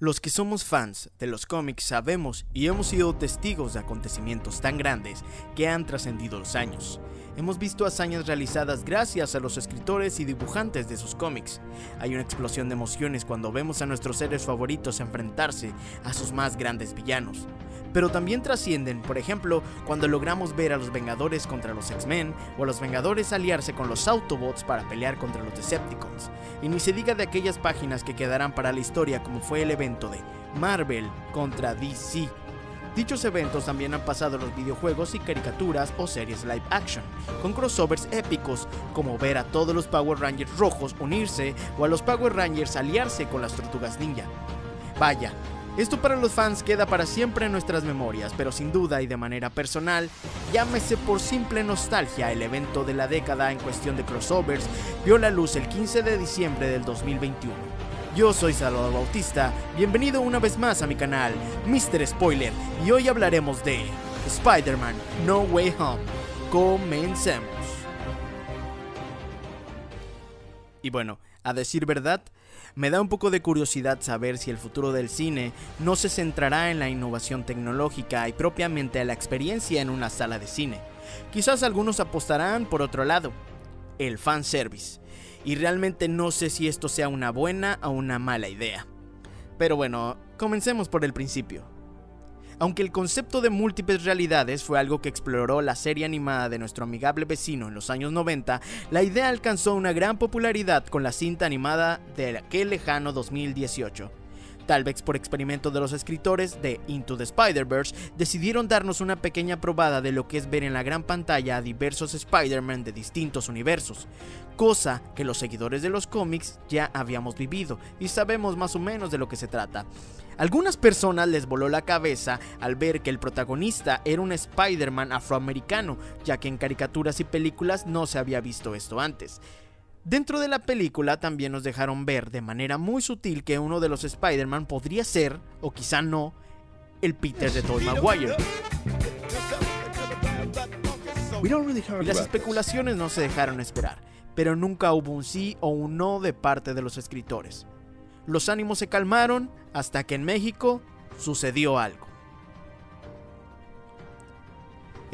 Los que somos fans de los cómics sabemos y hemos sido testigos de acontecimientos tan grandes que han trascendido los años. Hemos visto hazañas realizadas gracias a los escritores y dibujantes de sus cómics. Hay una explosión de emociones cuando vemos a nuestros seres favoritos enfrentarse a sus más grandes villanos pero también trascienden, por ejemplo, cuando logramos ver a los Vengadores contra los X-Men o a los Vengadores aliarse con los Autobots para pelear contra los Decepticons. Y ni se diga de aquellas páginas que quedarán para la historia como fue el evento de Marvel contra DC. Dichos eventos también han pasado en los videojuegos y caricaturas o series live action, con crossovers épicos como ver a todos los Power Rangers rojos unirse o a los Power Rangers aliarse con las Tortugas Ninja. Vaya, esto para los fans queda para siempre en nuestras memorias, pero sin duda y de manera personal, llámese por simple nostalgia, el evento de la década en cuestión de crossovers vio la luz el 15 de diciembre del 2021. Yo soy Salvador Bautista, bienvenido una vez más a mi canal, Mr. Spoiler, y hoy hablaremos de Spider-Man No Way Home. Comencemos. Y bueno, a decir verdad, me da un poco de curiosidad saber si el futuro del cine no se centrará en la innovación tecnológica y propiamente a la experiencia en una sala de cine. Quizás algunos apostarán por otro lado, el fanservice. Y realmente no sé si esto sea una buena o una mala idea. Pero bueno, comencemos por el principio. Aunque el concepto de múltiples realidades fue algo que exploró la serie animada de nuestro amigable vecino en los años 90, la idea alcanzó una gran popularidad con la cinta animada de aquel lejano 2018. Tal vez por experimento de los escritores de Into the Spider-Verse, decidieron darnos una pequeña probada de lo que es ver en la gran pantalla a diversos Spider-Man de distintos universos, cosa que los seguidores de los cómics ya habíamos vivido y sabemos más o menos de lo que se trata. Algunas personas les voló la cabeza al ver que el protagonista era un Spider-Man afroamericano, ya que en caricaturas y películas no se había visto esto antes. Dentro de la película también nos dejaron ver de manera muy sutil que uno de los Spider-Man podría ser, o quizá no, el Peter de Tobey Maguire. Y las especulaciones no se dejaron esperar, pero nunca hubo un sí o un no de parte de los escritores los ánimos se calmaron hasta que en México sucedió algo.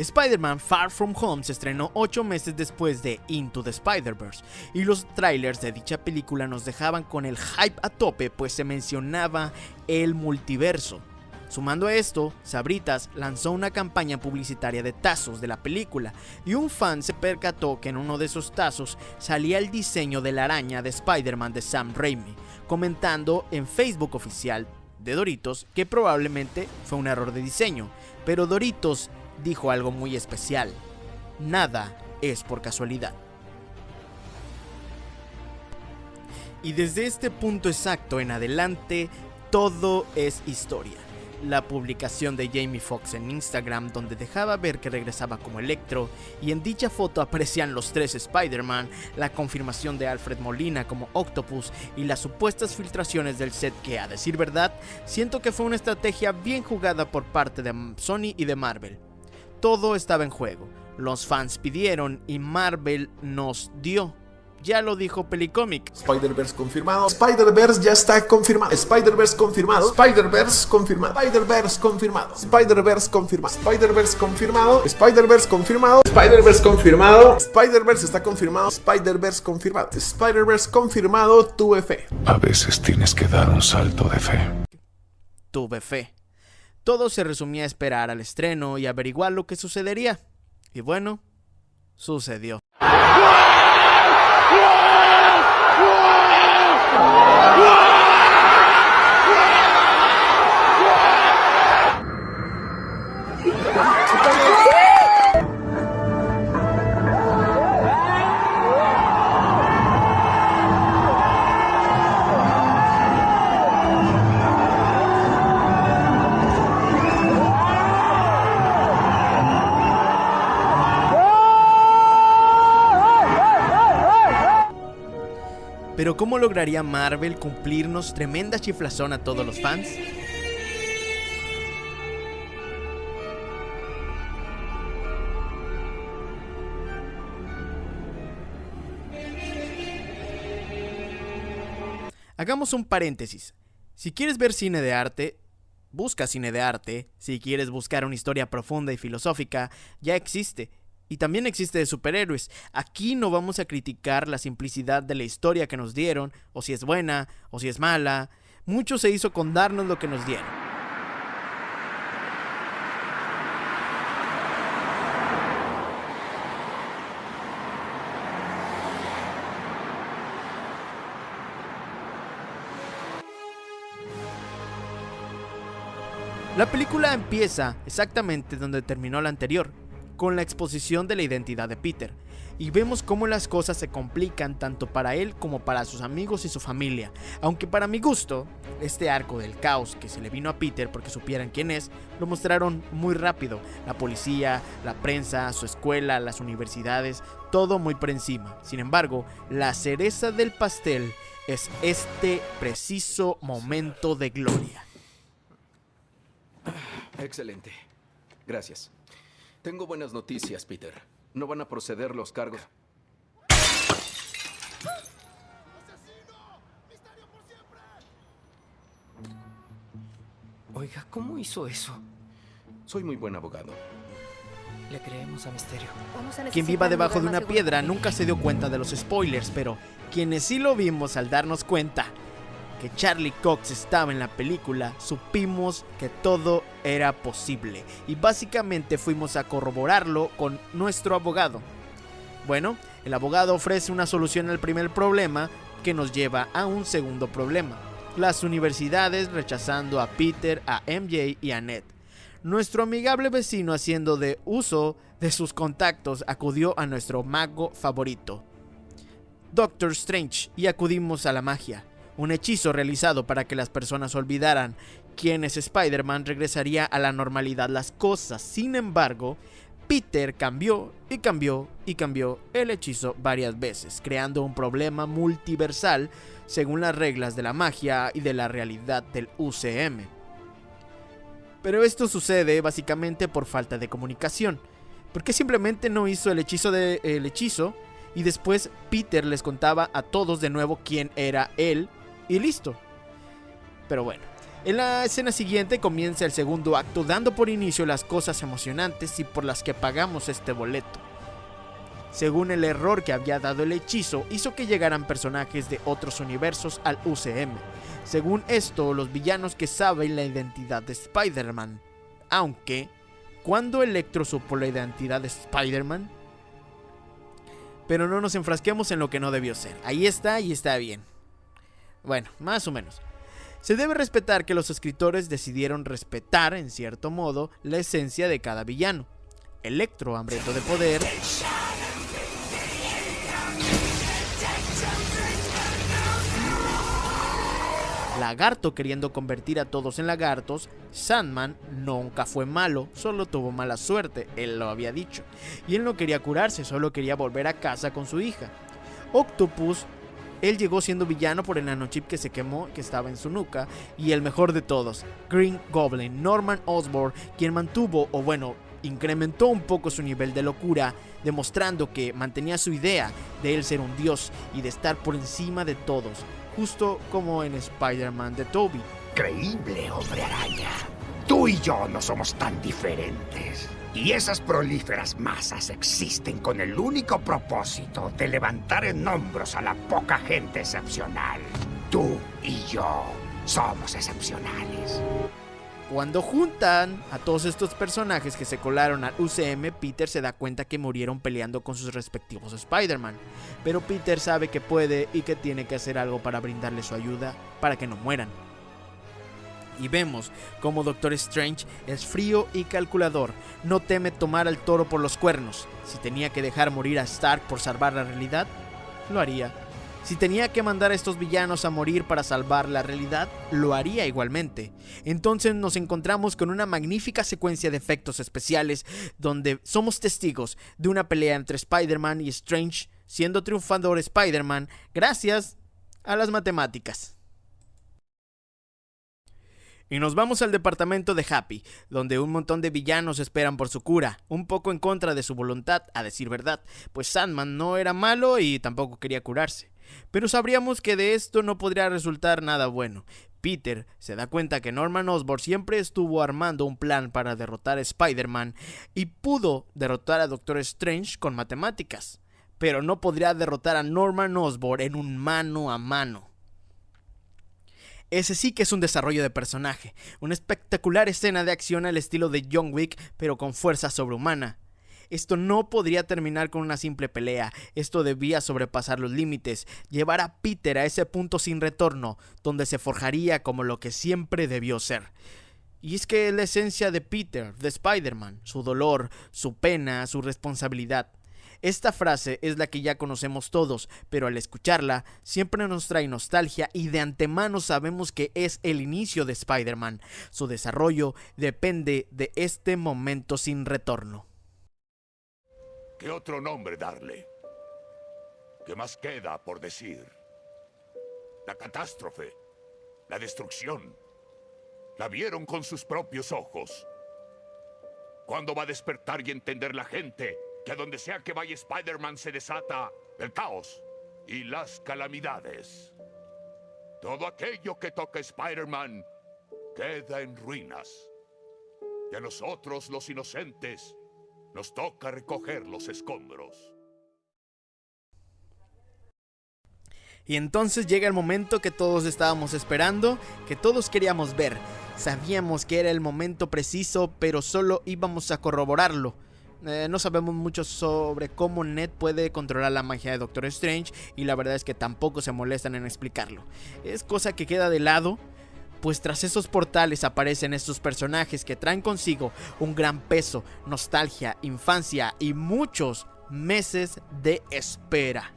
Spider-Man Far From Home se estrenó 8 meses después de Into the Spider-Verse y los trailers de dicha película nos dejaban con el hype a tope pues se mencionaba el multiverso. Sumando a esto, Sabritas lanzó una campaña publicitaria de tazos de la película y un fan se percató que en uno de esos tazos salía el diseño de la araña de Spider-Man de Sam Raimi, comentando en Facebook oficial de Doritos que probablemente fue un error de diseño, pero Doritos dijo algo muy especial. Nada es por casualidad. Y desde este punto exacto en adelante, todo es historia la publicación de Jamie Foxx en Instagram donde dejaba ver que regresaba como Electro y en dicha foto aparecían los tres Spider-Man, la confirmación de Alfred Molina como Octopus y las supuestas filtraciones del set que a decir verdad siento que fue una estrategia bien jugada por parte de Sony y de Marvel. Todo estaba en juego, los fans pidieron y Marvel nos dio ya lo dijo Pelicomic. Spider-Verse confirmado. Spider-Verse ya está confirmado. Spider-Verse confirmado. Spider-Verse confirmado. Spider-Verse confirmado. Spider-Verse confirmado. Spider-Verse confirmado. Spider-Verse confirmado. Spider-Verse confirmado. Spider-Verse está confirmado. Spider-Verse confirmado. Spider-Verse confirmado. Tuve fe. A veces tienes que dar un salto de fe. Tuve fe. Todo se resumía a esperar al estreno y averiguar lo que sucedería. Y bueno, sucedió. Pero ¿cómo lograría Marvel cumplirnos tremenda chiflazón a todos los fans? Hagamos un paréntesis. Si quieres ver cine de arte, busca cine de arte. Si quieres buscar una historia profunda y filosófica, ya existe. Y también existe de superhéroes. Aquí no vamos a criticar la simplicidad de la historia que nos dieron, o si es buena, o si es mala. Mucho se hizo con darnos lo que nos dieron. La película empieza exactamente donde terminó la anterior, con la exposición de la identidad de Peter, y vemos cómo las cosas se complican tanto para él como para sus amigos y su familia, aunque para mi gusto, este arco del caos que se le vino a Peter porque supieran quién es, lo mostraron muy rápido, la policía, la prensa, su escuela, las universidades, todo muy por encima. Sin embargo, la cereza del pastel es este preciso momento de gloria. Excelente. Gracias. Tengo buenas noticias, Peter. No van a proceder los cargos. Oiga, ¿cómo hizo eso? Soy muy buen abogado. Le creemos a Misterio. Quien viva debajo de una piedra nunca se dio cuenta de los spoilers, pero quienes sí lo vimos al darnos cuenta que Charlie Cox estaba en la película, supimos que todo era posible y básicamente fuimos a corroborarlo con nuestro abogado. Bueno, el abogado ofrece una solución al primer problema que nos lleva a un segundo problema. Las universidades rechazando a Peter, a MJ y a Ned. Nuestro amigable vecino haciendo de uso de sus contactos acudió a nuestro mago favorito, Doctor Strange, y acudimos a la magia. Un hechizo realizado para que las personas olvidaran quién es Spider-Man regresaría a la normalidad las cosas. Sin embargo, Peter cambió y cambió y cambió el hechizo varias veces, creando un problema multiversal según las reglas de la magia y de la realidad del UCM. Pero esto sucede básicamente por falta de comunicación, porque simplemente no hizo el hechizo de el hechizo y después Peter les contaba a todos de nuevo quién era él y listo. Pero bueno, en la escena siguiente comienza el segundo acto dando por inicio las cosas emocionantes y por las que pagamos este boleto. Según el error que había dado el hechizo, hizo que llegaran personajes de otros universos al UCM. Según esto, los villanos que saben la identidad de Spider-Man. Aunque, cuando Electro supo la identidad de Spider-Man? Pero no nos enfrasquemos en lo que no debió ser. Ahí está y está bien. Bueno, más o menos. Se debe respetar que los escritores decidieron respetar, en cierto modo, la esencia de cada villano. Electro, hambriento de poder. Lagarto queriendo convertir a todos en lagartos. Sandman nunca fue malo, solo tuvo mala suerte, él lo había dicho. Y él no quería curarse, solo quería volver a casa con su hija. Octopus él llegó siendo villano por el nanochip que se quemó, que estaba en su nuca, y el mejor de todos, Green Goblin, Norman Osborn, quien mantuvo, o bueno, incrementó un poco su nivel de locura, demostrando que mantenía su idea de él ser un dios y de estar por encima de todos, justo como en Spider-Man de Toby. Creíble, hombre araña. Tú y yo no somos tan diferentes. Y esas prolíferas masas existen con el único propósito de levantar en hombros a la poca gente excepcional. Tú y yo somos excepcionales. Cuando juntan a todos estos personajes que se colaron al UCM, Peter se da cuenta que murieron peleando con sus respectivos Spider-Man. Pero Peter sabe que puede y que tiene que hacer algo para brindarle su ayuda para que no mueran y vemos como Doctor Strange es frío y calculador, no teme tomar al toro por los cuernos. Si tenía que dejar morir a Stark por salvar la realidad, lo haría. Si tenía que mandar a estos villanos a morir para salvar la realidad, lo haría igualmente. Entonces nos encontramos con una magnífica secuencia de efectos especiales donde somos testigos de una pelea entre Spider-Man y Strange, siendo triunfador Spider-Man gracias a las matemáticas. Y nos vamos al departamento de Happy, donde un montón de villanos esperan por su cura, un poco en contra de su voluntad, a decir verdad, pues Sandman no era malo y tampoco quería curarse. Pero sabríamos que de esto no podría resultar nada bueno. Peter se da cuenta que Norman Osborn siempre estuvo armando un plan para derrotar a Spider-Man y pudo derrotar a Doctor Strange con matemáticas, pero no podría derrotar a Norman Osborn en un mano a mano. Ese sí que es un desarrollo de personaje, una espectacular escena de acción al estilo de John Wick, pero con fuerza sobrehumana. Esto no podría terminar con una simple pelea, esto debía sobrepasar los límites, llevar a Peter a ese punto sin retorno, donde se forjaría como lo que siempre debió ser. Y es que es la esencia de Peter, de Spider-Man, su dolor, su pena, su responsabilidad. Esta frase es la que ya conocemos todos, pero al escucharla siempre nos trae nostalgia y de antemano sabemos que es el inicio de Spider-Man. Su desarrollo depende de este momento sin retorno. ¿Qué otro nombre darle? ¿Qué más queda por decir? La catástrofe, la destrucción, la vieron con sus propios ojos. ¿Cuándo va a despertar y entender la gente que donde sea que vaya Spider-Man se desata el caos y las calamidades? Todo aquello que toca Spider-Man queda en ruinas. Y a nosotros, los inocentes, nos toca recoger los escombros. Y entonces llega el momento que todos estábamos esperando, que todos queríamos ver. Sabíamos que era el momento preciso, pero solo íbamos a corroborarlo. Eh, no sabemos mucho sobre cómo Ned puede controlar la magia de Doctor Strange y la verdad es que tampoco se molestan en explicarlo. Es cosa que queda de lado pues tras esos portales aparecen estos personajes que traen consigo un gran peso, nostalgia, infancia y muchos meses de espera.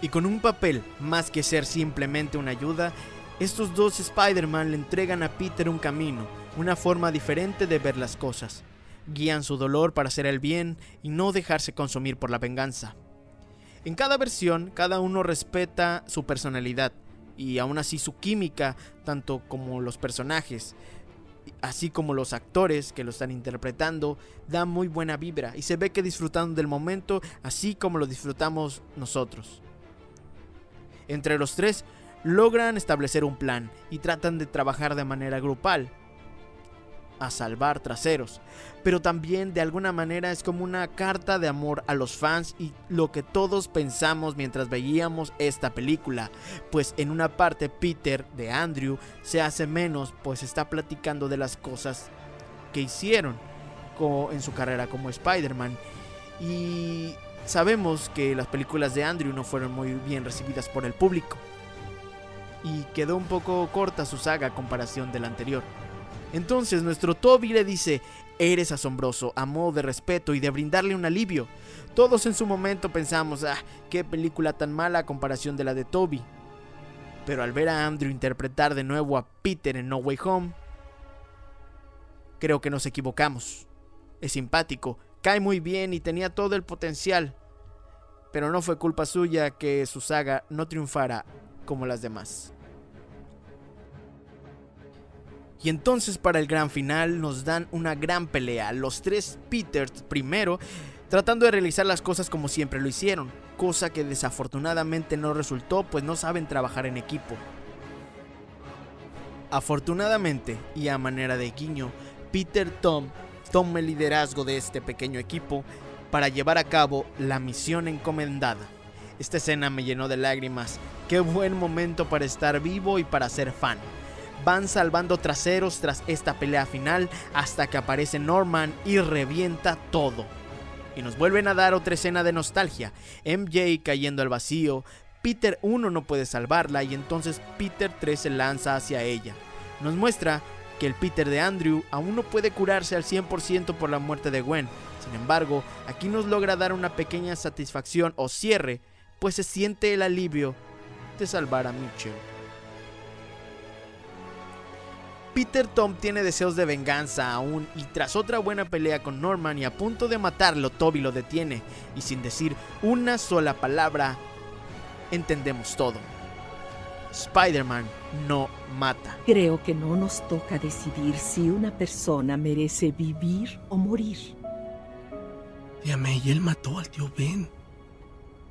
Y con un papel más que ser simplemente una ayuda, estos dos Spider-Man le entregan a Peter un camino, una forma diferente de ver las cosas. Guían su dolor para hacer el bien y no dejarse consumir por la venganza. En cada versión, cada uno respeta su personalidad y aún así su química, tanto como los personajes, así como los actores que lo están interpretando, da muy buena vibra y se ve que disfrutando del momento así como lo disfrutamos nosotros. Entre los tres logran establecer un plan y tratan de trabajar de manera grupal a salvar traseros, pero también de alguna manera es como una carta de amor a los fans y lo que todos pensamos mientras veíamos esta película, pues en una parte Peter de Andrew se hace menos pues está platicando de las cosas que hicieron en su carrera como Spider-Man. Y Sabemos que las películas de Andrew no fueron muy bien recibidas por el público y quedó un poco corta su saga a comparación de la anterior. Entonces nuestro Toby le dice, eres asombroso, a modo de respeto y de brindarle un alivio. Todos en su momento pensamos, ah, qué película tan mala a comparación de la de Toby. Pero al ver a Andrew interpretar de nuevo a Peter en No Way Home, creo que nos equivocamos. Es simpático, cae muy bien y tenía todo el potencial, pero no fue culpa suya que su saga no triunfara como las demás. Y entonces para el gran final nos dan una gran pelea. Los tres Peters primero tratando de realizar las cosas como siempre lo hicieron, cosa que desafortunadamente no resultó pues no saben trabajar en equipo. Afortunadamente, y a manera de guiño, Peter Tom toma el liderazgo de este pequeño equipo para llevar a cabo la misión encomendada. Esta escena me llenó de lágrimas. Qué buen momento para estar vivo y para ser fan. Van salvando traseros tras esta pelea final hasta que aparece Norman y revienta todo. Y nos vuelven a dar otra escena de nostalgia. MJ cayendo al vacío. Peter 1 no puede salvarla y entonces Peter 3 se lanza hacia ella. Nos muestra que el Peter de Andrew aún no puede curarse al 100% por la muerte de Gwen. Sin embargo, aquí nos logra dar una pequeña satisfacción o cierre, pues se siente el alivio de salvar a Mitchell. Peter Tom tiene deseos de venganza aún y tras otra buena pelea con Norman y a punto de matarlo, Toby lo detiene y sin decir una sola palabra, entendemos todo. Spider-Man no mata. Creo que no nos toca decidir si una persona merece vivir o morir. Tía May, él mató al tío Ben.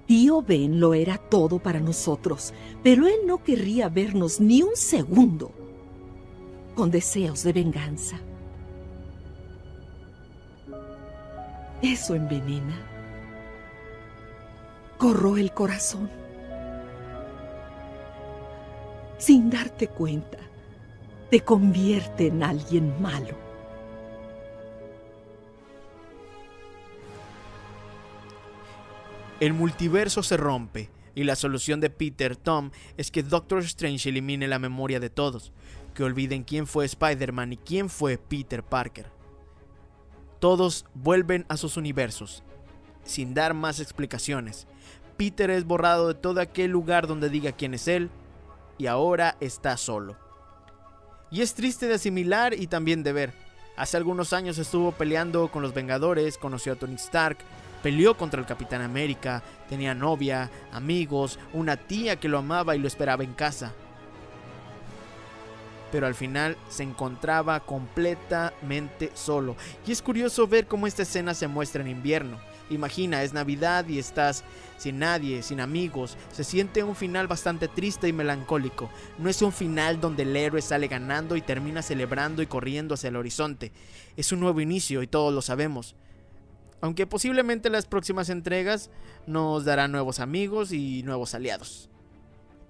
Tío Ben lo era todo para nosotros, pero él no querría vernos ni un segundo con deseos de venganza. Eso envenena. Corró el corazón. Sin darte cuenta, te convierte en alguien malo. El multiverso se rompe y la solución de Peter Tom es que Doctor Strange elimine la memoria de todos, que olviden quién fue Spider-Man y quién fue Peter Parker. Todos vuelven a sus universos, sin dar más explicaciones. Peter es borrado de todo aquel lugar donde diga quién es él, y ahora está solo. Y es triste de asimilar y también de ver. Hace algunos años estuvo peleando con los Vengadores, conoció a Tony Stark, peleó contra el Capitán América, tenía novia, amigos, una tía que lo amaba y lo esperaba en casa pero al final se encontraba completamente solo. Y es curioso ver cómo esta escena se muestra en invierno. Imagina, es Navidad y estás sin nadie, sin amigos. Se siente un final bastante triste y melancólico. No es un final donde el héroe sale ganando y termina celebrando y corriendo hacia el horizonte. Es un nuevo inicio y todos lo sabemos. Aunque posiblemente las próximas entregas nos darán nuevos amigos y nuevos aliados.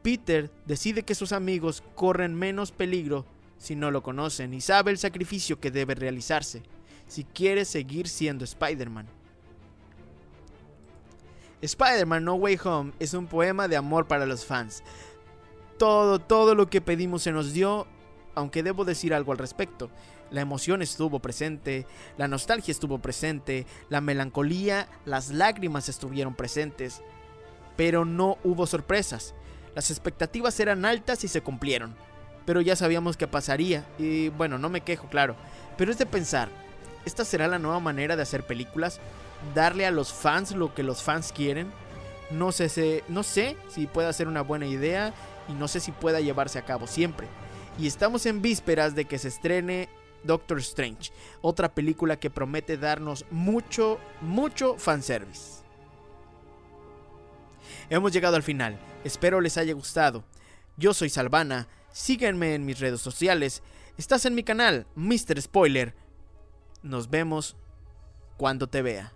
Peter decide que sus amigos corren menos peligro si no lo conocen y sabe el sacrificio que debe realizarse si quiere seguir siendo Spider-Man. Spider-Man No Way Home es un poema de amor para los fans. Todo, todo lo que pedimos se nos dio, aunque debo decir algo al respecto. La emoción estuvo presente, la nostalgia estuvo presente, la melancolía, las lágrimas estuvieron presentes, pero no hubo sorpresas. Las expectativas eran altas y se cumplieron, pero ya sabíamos que pasaría, y bueno, no me quejo, claro, pero es de pensar, ¿esta será la nueva manera de hacer películas? ¿Darle a los fans lo que los fans quieren? No sé, no sé si pueda ser una buena idea y no sé si pueda llevarse a cabo siempre. Y estamos en vísperas de que se estrene Doctor Strange, otra película que promete darnos mucho, mucho fanservice. Hemos llegado al final. Espero les haya gustado. Yo soy Salvana. Síguenme en mis redes sociales. Estás en mi canal, Mr. Spoiler. Nos vemos cuando te vea.